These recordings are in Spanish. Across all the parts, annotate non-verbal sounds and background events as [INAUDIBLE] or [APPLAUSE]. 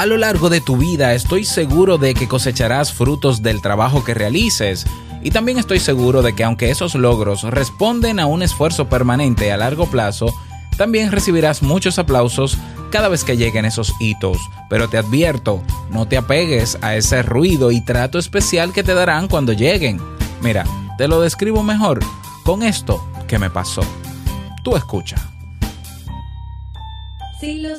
A lo largo de tu vida estoy seguro de que cosecharás frutos del trabajo que realices y también estoy seguro de que aunque esos logros responden a un esfuerzo permanente a largo plazo, también recibirás muchos aplausos cada vez que lleguen esos hitos. Pero te advierto, no te apegues a ese ruido y trato especial que te darán cuando lleguen. Mira, te lo describo mejor con esto que me pasó. Tú escucha. Si lo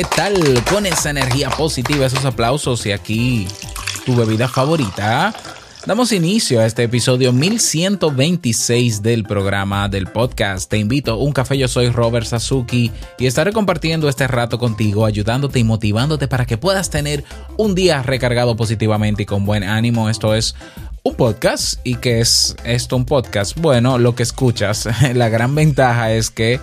¿Qué tal? Con esa energía positiva, esos aplausos y aquí tu bebida favorita. Damos inicio a este episodio 1126 del programa del podcast. Te invito a un café, yo soy Robert Sasuki y estaré compartiendo este rato contigo, ayudándote y motivándote para que puedas tener un día recargado positivamente y con buen ánimo. Esto es un podcast y que es esto un podcast. Bueno, lo que escuchas, [LAUGHS] la gran ventaja es que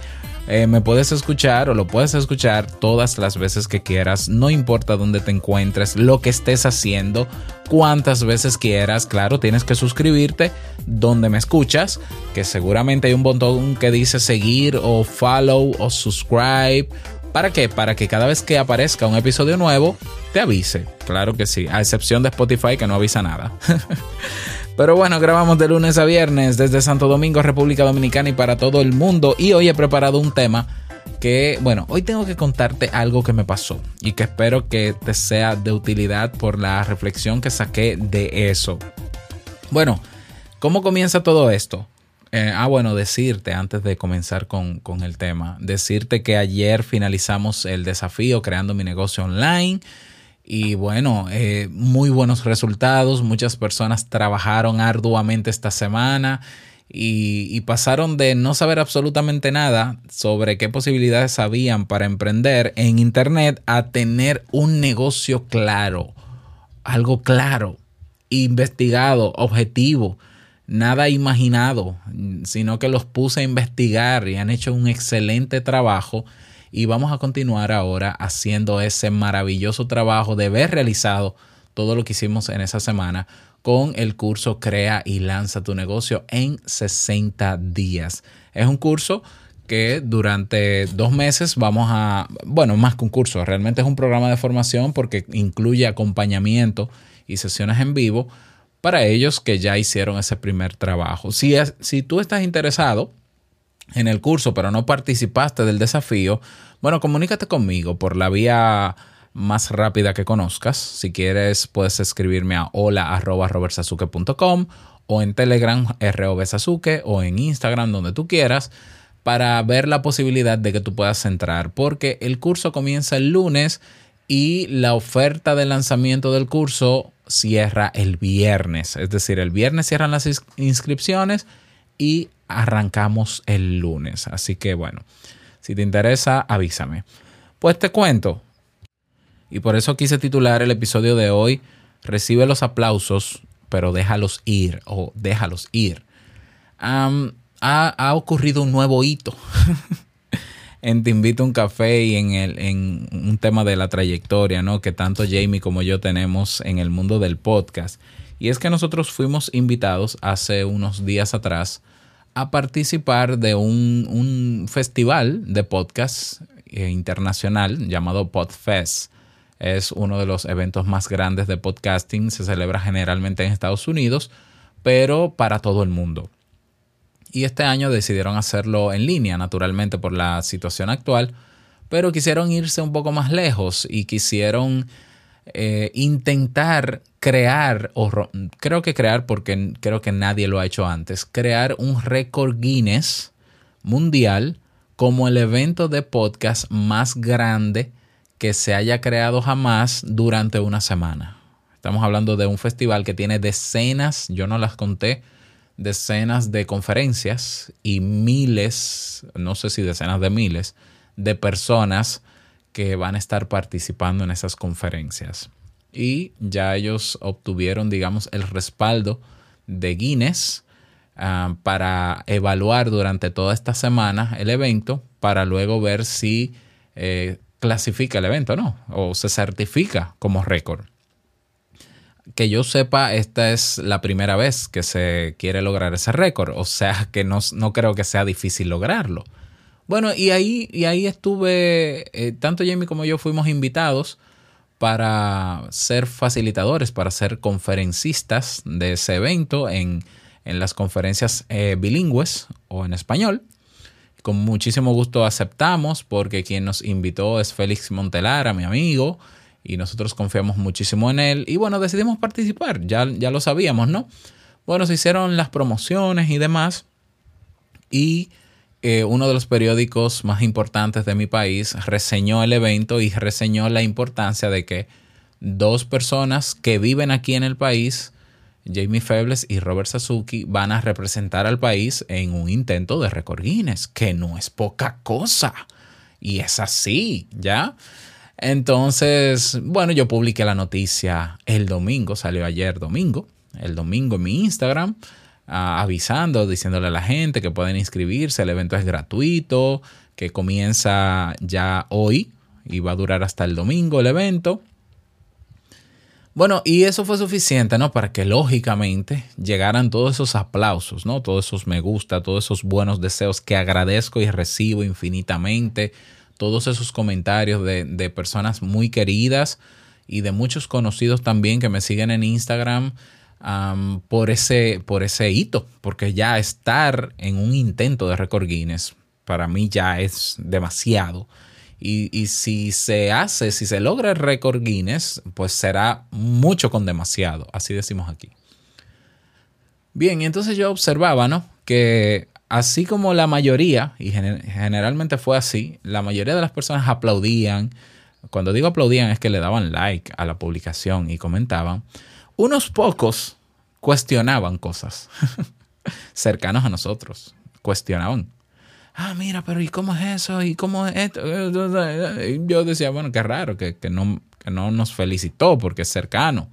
eh, me puedes escuchar o lo puedes escuchar todas las veces que quieras, no importa dónde te encuentres, lo que estés haciendo, cuántas veces quieras. Claro, tienes que suscribirte donde me escuchas, que seguramente hay un botón que dice seguir o follow o subscribe. ¿Para qué? Para que cada vez que aparezca un episodio nuevo, te avise. Claro que sí, a excepción de Spotify que no avisa nada. [LAUGHS] Pero bueno, grabamos de lunes a viernes desde Santo Domingo, República Dominicana y para todo el mundo. Y hoy he preparado un tema que, bueno, hoy tengo que contarte algo que me pasó y que espero que te sea de utilidad por la reflexión que saqué de eso. Bueno, ¿cómo comienza todo esto? Eh, ah, bueno, decirte antes de comenzar con, con el tema, decirte que ayer finalizamos el desafío creando mi negocio online. Y bueno, eh, muy buenos resultados. Muchas personas trabajaron arduamente esta semana y, pasaron de no saber absolutamente nada sobre qué posibilidades habían para emprender en Internet a tener un negocio claro, algo claro, investigado, objetivo, nada imaginado, sino que los puse a investigar y han hecho un excelente trabajo y vamos a continuar ahora haciendo ese maravilloso trabajo de ver realizado todo lo que hicimos en esa semana con el curso Crea y lanza tu negocio en 60 días. Es un curso que durante dos meses vamos a, bueno, más que un curso, realmente es un programa de formación porque incluye acompañamiento y sesiones en vivo para ellos que ya hicieron ese primer trabajo. Si, si tú estás interesado en el curso, pero no participaste del desafío, bueno, comunícate conmigo por la vía más rápida que conozcas. Si quieres, puedes escribirme a hola.robertsazuke.com o en Telegram robsasuke o en Instagram, donde tú quieras, para ver la posibilidad de que tú puedas entrar, porque el curso comienza el lunes y la oferta de lanzamiento del curso cierra el viernes. Es decir, el viernes cierran las inscripciones y arrancamos el lunes. Así que bueno, si te interesa, avísame. Pues te cuento. Y por eso quise titular el episodio de hoy, Recibe los aplausos, pero déjalos ir o déjalos ir. ha, ocurrido un nuevo hito [LAUGHS] en Te invito a un café y en, el, en un tema de la trayectoria, ¿no? Que tanto Jamie como yo tenemos en el mundo del podcast. Y es que nosotros fuimos invitados hace unos días atrás a participar de un, festival de podcast eh, internacional llamado PodFest. Es uno de los eventos más grandes de podcasting, se celebra generalmente en Estados Unidos, pero para todo el mundo. Y este año decidieron hacerlo en línea, naturalmente por la situación actual, pero quisieron irse un poco más lejos y quisieron eh, intentar crear, o creo que crear porque creo que nadie lo ha hecho antes, crear un récord Guinness mundial como el evento de podcast más grande que se haya creado jamás durante una semana. Estamos hablando de un festival que tiene decenas, yo no las conté, decenas de conferencias y miles, no sé si decenas de miles, de personas que van a estar participando en esas conferencias. Y ya ellos obtuvieron, digamos, el respaldo de Guinness ah, para evaluar durante toda esta semana el evento, para luego ver si eh, clasifica el evento, ¿no? O se certifica como récord. Que yo sepa, esta es la primera vez que se quiere lograr ese récord, o sea que no, no creo que sea difícil lograrlo. Bueno, y ahí, y ahí estuve, eh, tanto Jamie como yo fuimos invitados para ser facilitadores, para ser conferencistas de ese evento en, las conferencias eh, bilingües o en español. Con muchísimo gusto aceptamos porque quien nos invitó es Félix Montelara, mi amigo, y nosotros confiamos muchísimo en él. Y bueno, decidimos participar, ya, ya lo sabíamos, ¿no? Bueno, se hicieron las promociones y demás. Y eh, uno de los periódicos más importantes de mi país reseñó el evento y reseñó la importancia de que dos personas que viven aquí en el país, Jamie Febles y Robert Sasuki, van a representar al país en un intento de récord Guinness, que no es poca cosa. Y es así, ¿ya? Entonces, bueno, yo publiqué la noticia el domingo, salió ayer domingo, el domingo en mi Instagram avisando, diciéndole a la gente que pueden inscribirse, el evento es gratuito, que comienza ya hoy y va a durar hasta el domingo el evento. Bueno, y eso fue suficiente, ¿no? Para que lógicamente llegaran todos esos aplausos, ¿no? Todos esos me gusta, todos esos buenos deseos que agradezco y recibo infinitamente, todos esos comentarios de, de personas muy queridas y de muchos conocidos también que me siguen en Instagram por, ese, por ese hito, porque ya estar en un intento de récord Guinness para mí ya es demasiado. Y, y, si se hace, si se logra el récord Guinness, pues será mucho con demasiado, así decimos aquí. Bien, y entonces yo observaba, ¿no? Que así como la mayoría, y generalmente fue así, la mayoría de las personas aplaudían. Cuando digo aplaudían es que le daban like a la publicación y comentaban unos pocos cuestionaban cosas [LAUGHS] cercanos a nosotros. Cuestionaban. Ah, mira, pero ¿y cómo es eso? ¿Y cómo es esto? yo decía, bueno, qué raro que, no, no nos felicitó porque es cercano.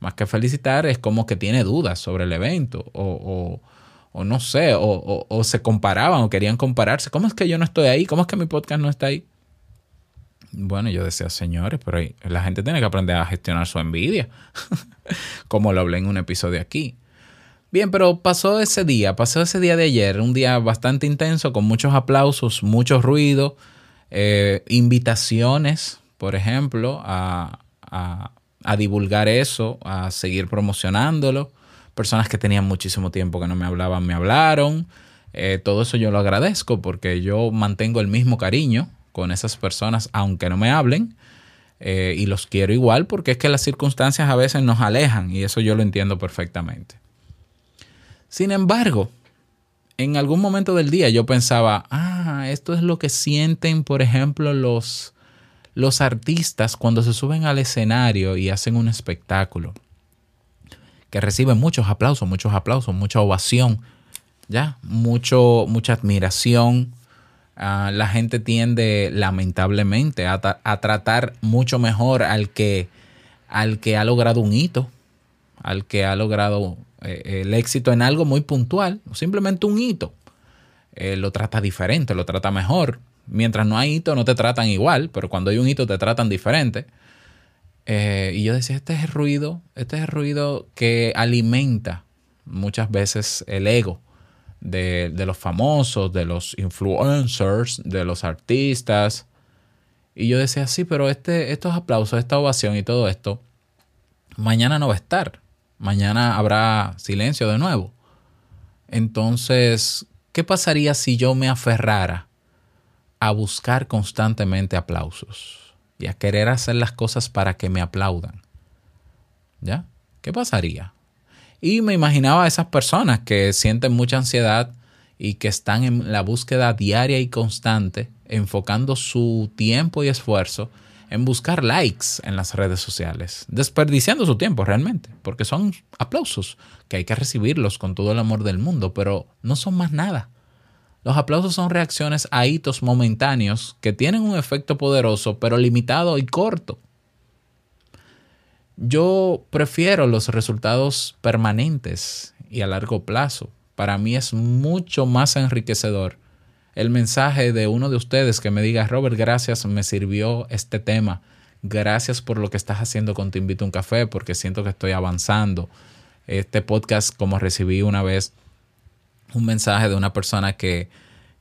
Más que felicitar es como que tiene dudas sobre el evento o, o, no sé, o, o, se comparaban o querían compararse. ¿Cómo es que yo no estoy ahí? ¿Cómo es que mi podcast no está ahí? Bueno, yo decía, señores, pero la gente tiene que aprender a gestionar su envidia, [LAUGHS] como lo hablé en un episodio aquí. Bien, pero pasó ese día, pasó ese día de ayer, un día bastante intenso, con muchos aplausos, mucho ruido, eh, invitaciones, por ejemplo, a, divulgar eso, a seguir promocionándolo. Personas que tenían muchísimo tiempo que no me hablaban, me hablaron. Eh, todo eso yo lo agradezco porque yo mantengo el mismo cariño con esas personas, aunque no me hablen, eh, y los quiero igual, porque es que las circunstancias a veces nos alejan, y eso yo lo entiendo perfectamente. Sin embargo, en algún momento del día yo pensaba, ah, esto es lo que sienten, por ejemplo, los, los artistas cuando se suben al escenario y hacen un espectáculo, que reciben muchos aplausos, muchos aplausos, mucha ovación, ya, mucho, mucha admiración, Ah, la gente tiende lamentablemente a, tratar mucho mejor al que, al que ha logrado un hito, al que ha logrado eh, el éxito en algo muy puntual, simplemente un hito. Eh, lo trata diferente, lo trata mejor. Mientras no hay hito no te tratan igual, pero cuando hay un hito te tratan diferente. Eh, y yo decía, este es el ruido, este es el ruido que alimenta muchas veces el ego de, los famosos, de los influencers, de los artistas. Y yo decía, sí, pero este, estos aplausos, esta ovación y todo esto, mañana no va a estar. Mañana habrá silencio de nuevo. Entonces, ¿qué pasaría si yo me aferrara a buscar constantemente aplausos y a querer hacer las cosas para que me aplaudan? ¿Ya? ¿Qué pasaría? Y me imaginaba a esas personas que sienten mucha ansiedad y que están en la búsqueda diaria y constante, enfocando su tiempo y esfuerzo en buscar likes en las redes sociales, desperdiciando su tiempo realmente, porque son aplausos que hay que recibirlos con todo el amor del mundo, pero no son más nada. Los aplausos son reacciones a hitos momentáneos que tienen un efecto poderoso, pero limitado y corto. Yo prefiero los resultados permanentes y a largo plazo. Para mí es mucho más enriquecedor el mensaje de uno de ustedes que me diga, Robert, gracias, me sirvió este tema. Gracias por lo que estás haciendo con Te Invito a un Café, porque siento que estoy avanzando. Este podcast, como recibí una vez un mensaje de una persona que,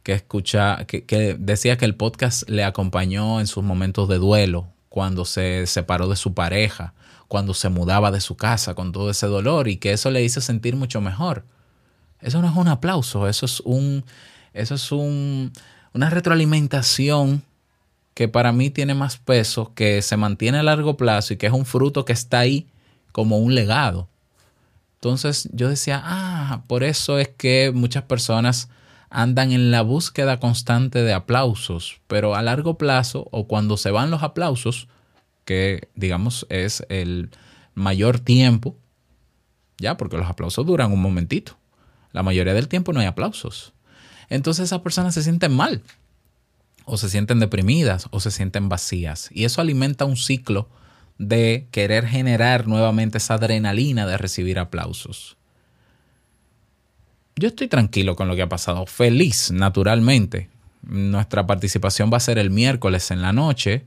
que escucha, que, que decía que el podcast le acompañó en sus momentos de duelo, cuando se separó de su pareja, cuando se mudaba de su casa con todo ese dolor y que eso le hizo sentir mucho mejor. Eso no es un aplauso, eso es un, eso es un, una retroalimentación que para mí tiene más peso, que se mantiene a largo plazo y que es un fruto que está ahí como un legado. Entonces yo decía, ah, por eso es que muchas personas andan en la búsqueda constante de aplausos, pero a largo plazo o cuando se van los aplausos, que digamos es el mayor tiempo, ya, porque los aplausos duran un momentito. La mayoría del tiempo no hay aplausos entonces esas personas se sienten mal, o se sienten deprimidas, o se sienten vacías. Y eso alimenta un ciclo de querer generar nuevamente esa adrenalina de recibir aplausos. Yo estoy tranquilo con lo que ha pasado, feliz naturalmente. Nuestra participación va a ser el miércoles en la noche.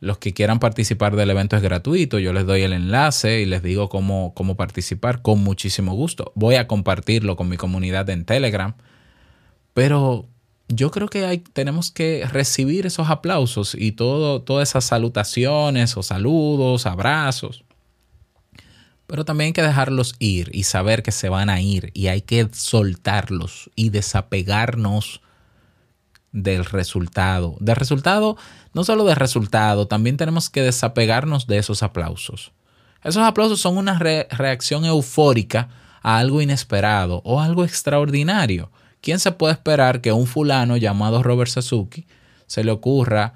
Los que quieran participar del evento es gratuito. Yo les doy el enlace y les digo cómo, cómo participar con muchísimo gusto. Voy a compartirlo con mi comunidad en Telegram pero yo creo que hay, tenemos que recibir esos aplausos y todas esas salutaciones o saludos, abrazos. Pero también hay que dejarlos ir y saber que se van a ir y hay que soltarlos y desapegarnos del resultado. Del resultado, no solo del resultado, también tenemos que desapegarnos de esos aplausos. Esos aplausos son una reacción eufórica a algo inesperado o algo extraordinario. ¿Quién se puede esperar que un fulano llamado Robert Sasuki se le ocurra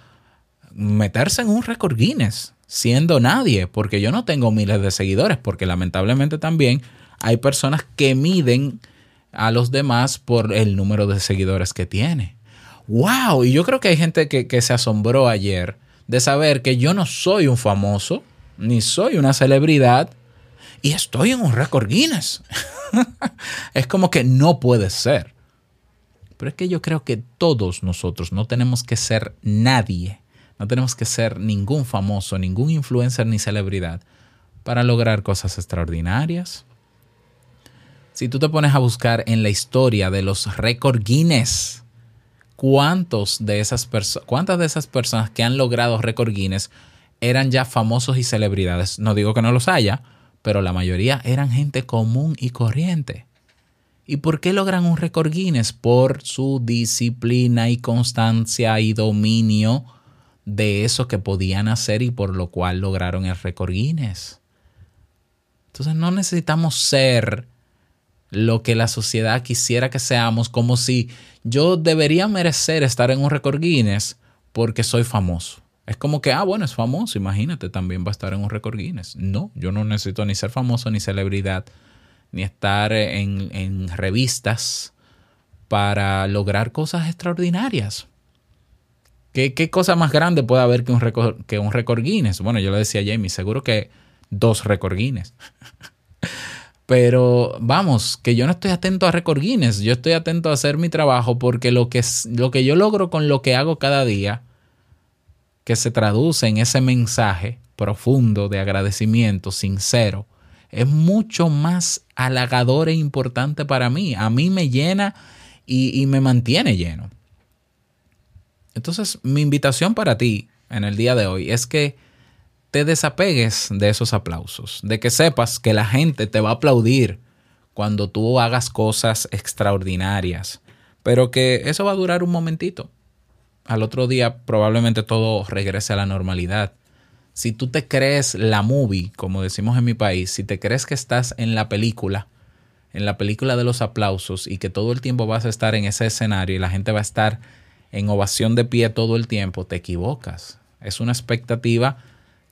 meterse en un récord Guinness siendo nadie? Porque yo no tengo miles de seguidores, porque lamentablemente también hay personas que miden a los demás por el número de seguidores que tiene. ¡Wow! Y yo creo que hay gente que, que se asombró ayer de saber que yo no soy un famoso, ni soy una celebridad, y estoy en un récord Guinness. [LAUGHS] es como que no puede ser. Pero es que yo creo que todos nosotros no tenemos que ser nadie, no tenemos que ser ningún famoso, ningún influencer ni celebridad para lograr cosas extraordinarias. Si tú te pones a buscar en la historia de los récord Guinness, ¿cuántos de esas ¿cuántas de esas personas que han logrado récord Guinness eran ya famosos y celebridades? No digo que no los haya, pero la mayoría eran gente común y corriente. ¿Y por qué logran un récord Guinness? Por su disciplina y constancia y dominio de eso que podían hacer y por lo cual lograron el récord Guinness. Entonces no necesitamos ser lo que la sociedad quisiera que seamos, como si yo debería merecer estar en un récord Guinness porque soy famoso. Es como que, ah, bueno, es famoso, imagínate, también va a estar en un récord Guinness. No, yo no necesito ni ser famoso ni celebridad ni estar en, revistas para lograr cosas extraordinarias. ¿Qué, cosa más grande puede haber que un, récord, que un récord Guinness? Bueno, yo le decía a Jamie, seguro que dos récord Guinness. [LAUGHS] Pero vamos, que yo no estoy atento a récord Guinness, yo estoy atento a hacer mi trabajo porque lo que, lo que yo logro con lo que hago cada día, que se traduce en ese mensaje profundo de agradecimiento, sincero, es mucho más halagador e importante para mí. A mí me llena y, me mantiene lleno. Entonces, mi invitación para ti en el día de hoy es que te desapegues de esos aplausos, de que sepas que la gente te va a aplaudir cuando tú hagas cosas extraordinarias, pero que eso va a durar un momentito. Al otro día probablemente todo regrese a la normalidad. Si tú te crees la movie, como decimos en mi país, si te crees que estás en la película, en la película de los aplausos y que todo el tiempo vas a estar en ese escenario y la gente va a estar en ovación de pie todo el tiempo, te equivocas. Es una expectativa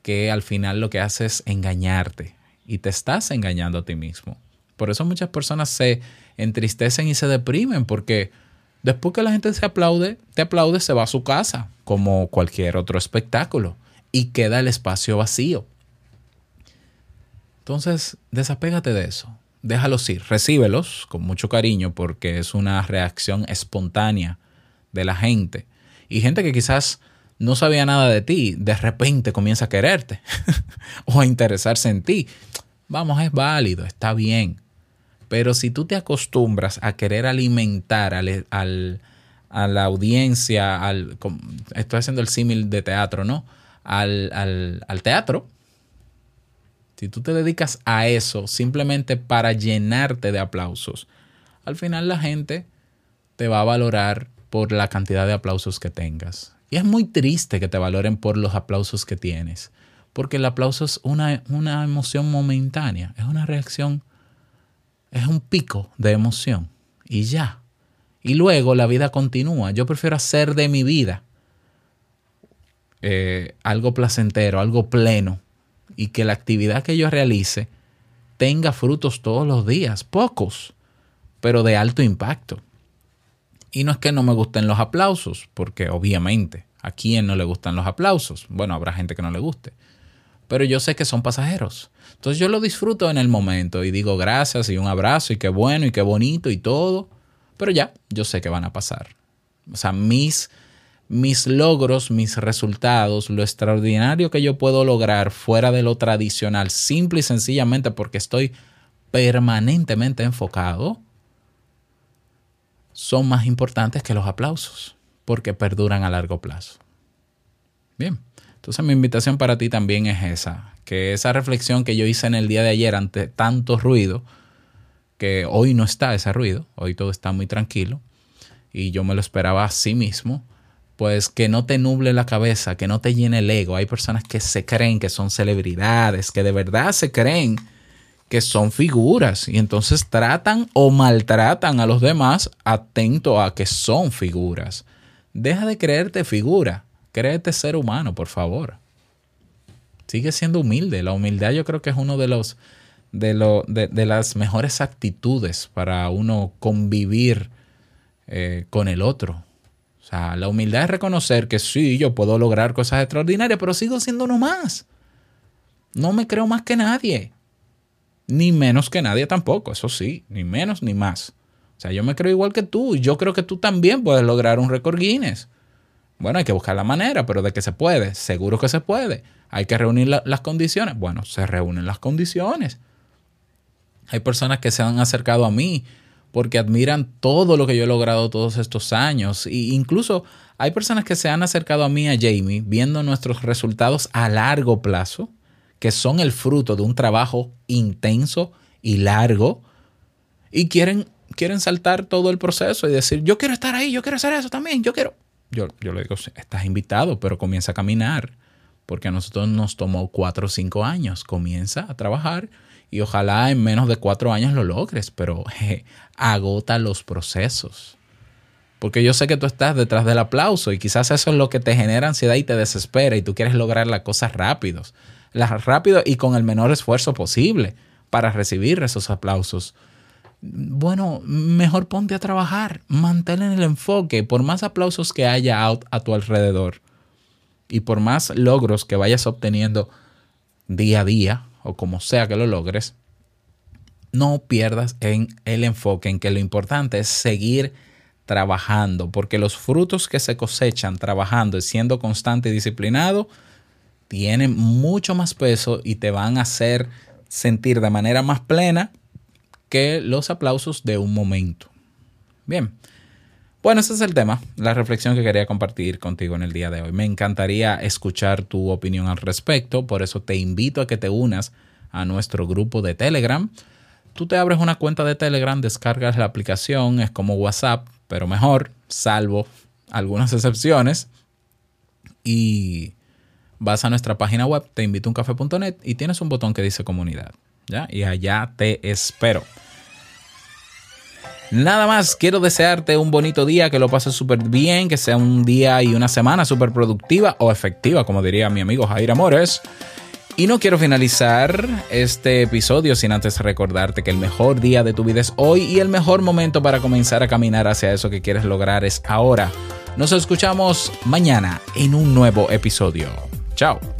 que al final lo que hace es engañarte y te estás engañando a ti mismo. Por eso muchas personas se entristecen y se deprimen porque después que la gente se aplaude, te aplaude, se va a su casa, como cualquier otro espectáculo, y queda el espacio vacío. Entonces, desapégate de eso, déjalos ir, recíbelos con mucho cariño porque es una reacción espontánea de la gente. Y gente que quizás no sabía nada de ti, de repente comienza a quererte [LAUGHS] o a interesarse en ti. Vamos, es válido, está bien. Pero si tú te acostumbras a querer alimentar al, a la audiencia, al, estoy haciendo el símil de teatro, ¿no? Al, al teatro, si tú te dedicas a eso simplemente para llenarte de aplausos, al final la gente te va a valorar por la cantidad de aplausos que tengas. Y es muy triste que te valoren por los aplausos que tienes, porque el aplauso es una, una emoción momentánea, es una reacción, es un pico de emoción y ya. Y luego la vida continúa. Yo prefiero hacer de mi vida eh, algo placentero, algo pleno, y que la actividad que yo realice tenga frutos todos los días, pocos, pero de alto impacto. Y no es que no me gusten los aplausos, porque obviamente a quién no le gustan los aplausos. Bueno, habrá gente que no le guste. Pero yo sé que son pasajeros. Entonces yo lo disfruto en el momento y digo gracias y un abrazo y qué bueno y qué bonito y todo. Pero ya, yo sé que van a pasar. O sea, mis, mis logros, mis resultados, lo extraordinario que yo puedo lograr fuera de lo tradicional, simple y sencillamente porque estoy permanentemente enfocado son más importantes que los aplausos, porque perduran a largo plazo. Bien, entonces mi invitación para ti también es esa, que esa reflexión que yo hice en el día de ayer ante tanto ruido, que hoy no está ese ruido, hoy todo está muy tranquilo, y yo me lo esperaba a sí mismo, pues que no te nuble la cabeza, que no te llene el ego. Hay personas que se creen que son celebridades, que de verdad se creen que son figuras y entonces tratan o maltratan a los demás atento a que son figuras. Deja de creerte figura, créete ser humano, por favor. Sigue siendo humilde. La humildad yo creo que es uno de los de, lo, de, las mejores actitudes para uno convivir eh, con el otro. O sea, la humildad es reconocer que sí, yo puedo lograr cosas extraordinarias, pero sigo siendo uno más. No me creo más que nadie ni menos que nadie tampoco, eso sí, ni menos ni más. O sea, yo me creo igual que tú, yo creo que tú también puedes lograr un récord Guinness. Bueno, hay que buscar la manera, pero de que se puede, seguro que se puede. Hay que reunir las condiciones. Bueno, se reúnen las condiciones. Hay personas que se han acercado a mí porque admiran todo lo que yo he logrado todos estos años. E incluso hay personas que se han acercado a mí, a Jamie, viendo nuestros resultados a largo plazo que son el fruto de un trabajo intenso y largo y quieren, quieren saltar todo el proceso y decir, yo quiero estar ahí, yo quiero hacer eso también, yo quiero. Yo, yo le digo, estás invitado, pero comienza a caminar, porque a nosotros nos tomó cuatro o cinco años, comienza a trabajar y ojalá en menos de cuatro años lo logres, pero agota los procesos. Porque yo sé que tú estás detrás del aplauso y quizás eso es lo que te genera ansiedad y te desespera y tú quieres lograr las cosas rápidos rápido y con el menor esfuerzo posible para recibir esos aplausos. Bueno, mejor ponte a trabajar, mantén el enfoque, por más aplausos que haya a tu alrededor y por más logros que vayas obteniendo día a día o como sea que lo logres, no pierdas en el enfoque en que lo importante es seguir trabajando, porque los frutos que se cosechan trabajando y siendo constante y disciplinado tienen mucho más peso y te van a hacer sentir de manera más plena que los aplausos de un momento. Bien. Bueno, ese es el tema, la reflexión que quería compartir contigo en el día de hoy. Me encantaría escuchar tu opinión al respecto, por eso te invito a que te unas a nuestro grupo de Telegram. Tú te abres una cuenta de Telegram, descargas la aplicación, es como WhatsApp, pero mejor, salvo algunas excepciones. Y vas a nuestra página web, te invito a y tienes un botón que dice comunidad. ¿ya? Y allá te espero. Nada más, quiero desearte un bonito día, que lo pases súper bien, que sea un día y una semana súper productiva o efectiva, como diría mi amigo Jair Amores. Y no quiero finalizar este episodio sin antes recordarte que el mejor día de tu vida es hoy y el mejor momento para comenzar a caminar hacia eso que quieres lograr es ahora. Nos escuchamos mañana en un nuevo episodio. Chao.